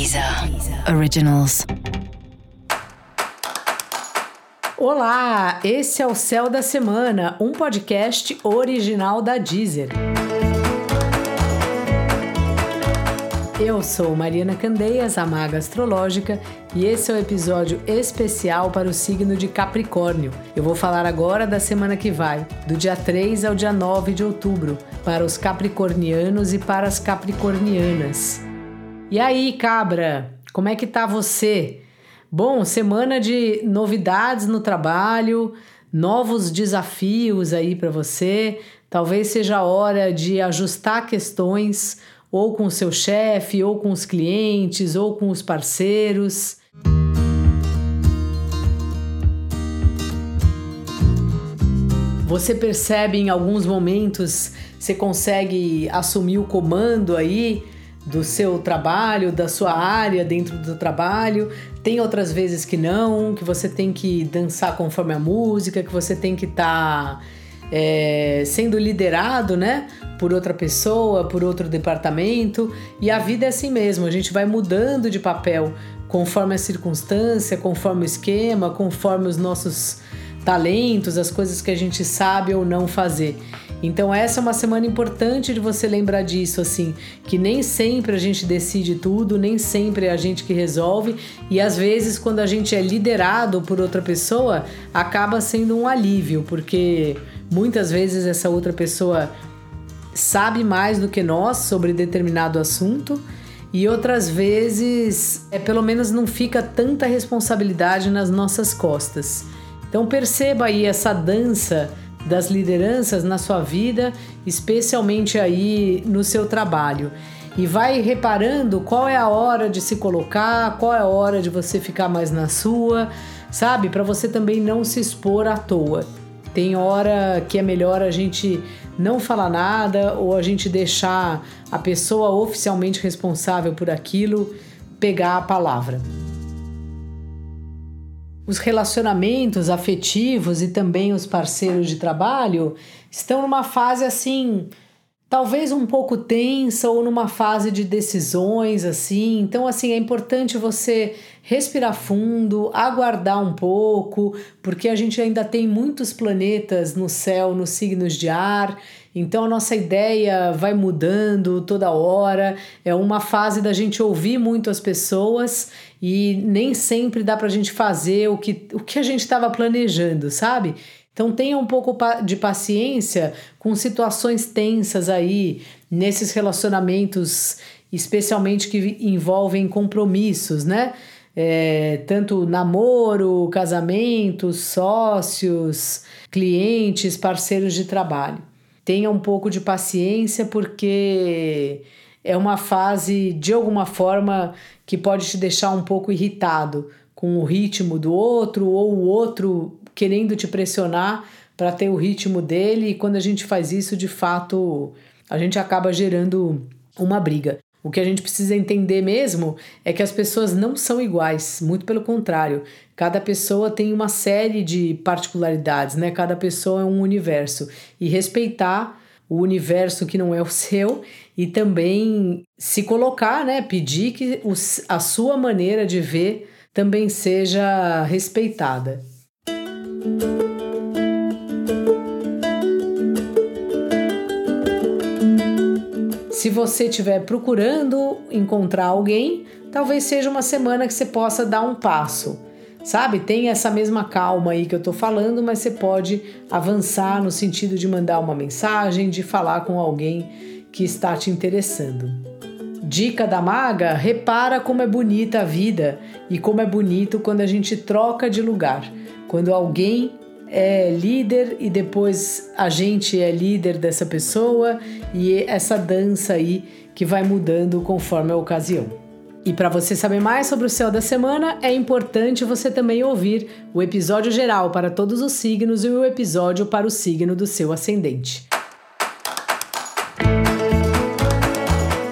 Deezer Originals. Olá, esse é o Céu da Semana, um podcast original da Deezer. Eu sou Mariana Candeias, a maga astrológica, e esse é o um episódio especial para o signo de Capricórnio. Eu vou falar agora da semana que vai, do dia 3 ao dia 9 de outubro, para os capricornianos e para as capricornianas. E aí, cabra, como é que tá você? Bom, semana de novidades no trabalho, novos desafios aí para você. Talvez seja a hora de ajustar questões ou com o seu chefe, ou com os clientes, ou com os parceiros. Você percebe em alguns momentos, você consegue assumir o comando aí do seu trabalho, da sua área dentro do trabalho. Tem outras vezes que não, que você tem que dançar conforme a música, que você tem que estar tá, é, sendo liderado, né? por outra pessoa, por outro departamento, e a vida é assim mesmo, a gente vai mudando de papel conforme a circunstância, conforme o esquema, conforme os nossos talentos, as coisas que a gente sabe ou não fazer. Então essa é uma semana importante de você lembrar disso assim, que nem sempre a gente decide tudo, nem sempre é a gente que resolve e às vezes quando a gente é liderado por outra pessoa, acaba sendo um alívio, porque muitas vezes essa outra pessoa sabe mais do que nós sobre determinado assunto e outras vezes é pelo menos não fica tanta responsabilidade nas nossas costas. Então perceba aí essa dança das lideranças na sua vida, especialmente aí no seu trabalho. E vai reparando qual é a hora de se colocar, qual é a hora de você ficar mais na sua, sabe? Para você também não se expor à toa. Tem hora que é melhor a gente não falar nada ou a gente deixar a pessoa oficialmente responsável por aquilo pegar a palavra. Os relacionamentos afetivos e também os parceiros de trabalho estão numa fase assim talvez um pouco tensa ou numa fase de decisões assim. Então assim, é importante você respirar fundo, aguardar um pouco, porque a gente ainda tem muitos planetas no céu, nos signos de ar. Então a nossa ideia vai mudando toda hora. É uma fase da gente ouvir muito as pessoas e nem sempre dá para a gente fazer o que, o que a gente estava planejando, sabe? Então tenha um pouco de paciência com situações tensas aí, nesses relacionamentos, especialmente que envolvem compromissos, né? É, tanto namoro, casamento, sócios, clientes, parceiros de trabalho. Tenha um pouco de paciência, porque é uma fase, de alguma forma, que pode te deixar um pouco irritado com o ritmo do outro ou o outro querendo te pressionar para ter o ritmo dele, e quando a gente faz isso, de fato, a gente acaba gerando uma briga. O que a gente precisa entender mesmo é que as pessoas não são iguais, muito pelo contrário. Cada pessoa tem uma série de particularidades, né? Cada pessoa é um universo. E respeitar o universo que não é o seu e também se colocar, né? Pedir que a sua maneira de ver também seja respeitada. Se você estiver procurando encontrar alguém, talvez seja uma semana que você possa dar um passo. Sabe? Tem essa mesma calma aí que eu tô falando, mas você pode avançar no sentido de mandar uma mensagem, de falar com alguém que está te interessando. Dica da maga: repara como é bonita a vida e como é bonito quando a gente troca de lugar. Quando alguém é líder e depois a gente é líder dessa pessoa e essa dança aí que vai mudando conforme a ocasião. E para você saber mais sobre o céu da semana, é importante você também ouvir o episódio geral para todos os signos e o episódio para o signo do seu ascendente.